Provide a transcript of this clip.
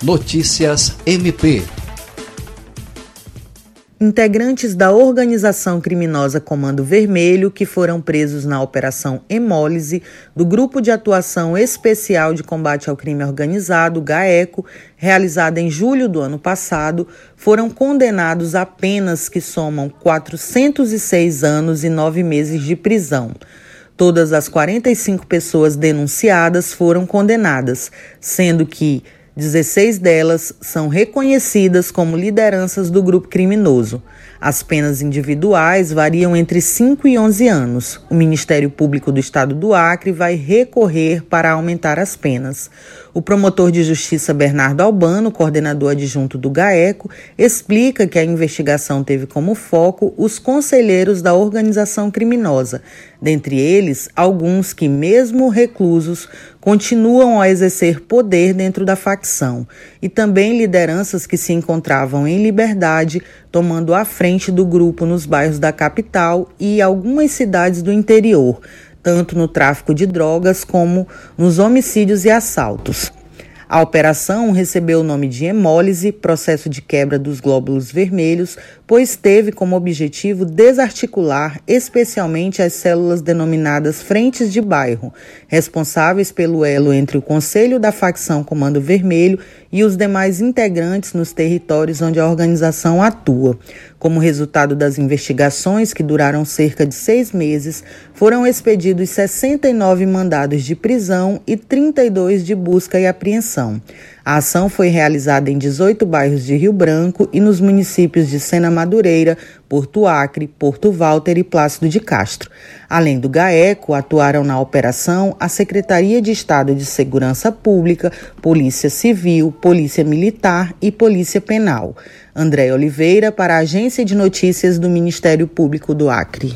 Notícias MP. Integrantes da organização criminosa Comando Vermelho, que foram presos na Operação Hemólise do Grupo de Atuação Especial de Combate ao Crime Organizado, GAECO, realizada em julho do ano passado, foram condenados a penas que somam 406 anos e nove meses de prisão. Todas as 45 pessoas denunciadas foram condenadas, sendo que 16 delas são reconhecidas como lideranças do grupo criminoso. As penas individuais variam entre 5 e 11 anos. O Ministério Público do Estado do Acre vai recorrer para aumentar as penas. O promotor de justiça Bernardo Albano, coordenador adjunto do GAECO, explica que a investigação teve como foco os conselheiros da organização criminosa, dentre eles alguns que, mesmo reclusos, continuam a exercer poder dentro da facção, e também lideranças que se encontravam em liberdade, tomando a frente do grupo nos bairros da capital e algumas cidades do interior tanto no tráfico de drogas como nos homicídios e assaltos. A operação recebeu o nome de hemólise, processo de quebra dos glóbulos vermelhos, pois teve como objetivo desarticular especialmente as células denominadas frentes de bairro, responsáveis pelo elo entre o Conselho da facção Comando Vermelho e os demais integrantes nos territórios onde a organização atua. Como resultado das investigações, que duraram cerca de seis meses, foram expedidos 69 mandados de prisão e 32 de busca e apreensão. A ação foi realizada em 18 bairros de Rio Branco e nos municípios de Sena Madureira, Porto Acre, Porto Walter e Plácido de Castro. Além do GAECO, atuaram na operação a Secretaria de Estado de Segurança Pública, Polícia Civil, Polícia Militar e Polícia Penal. André Oliveira, para a Agência de Notícias do Ministério Público do Acre.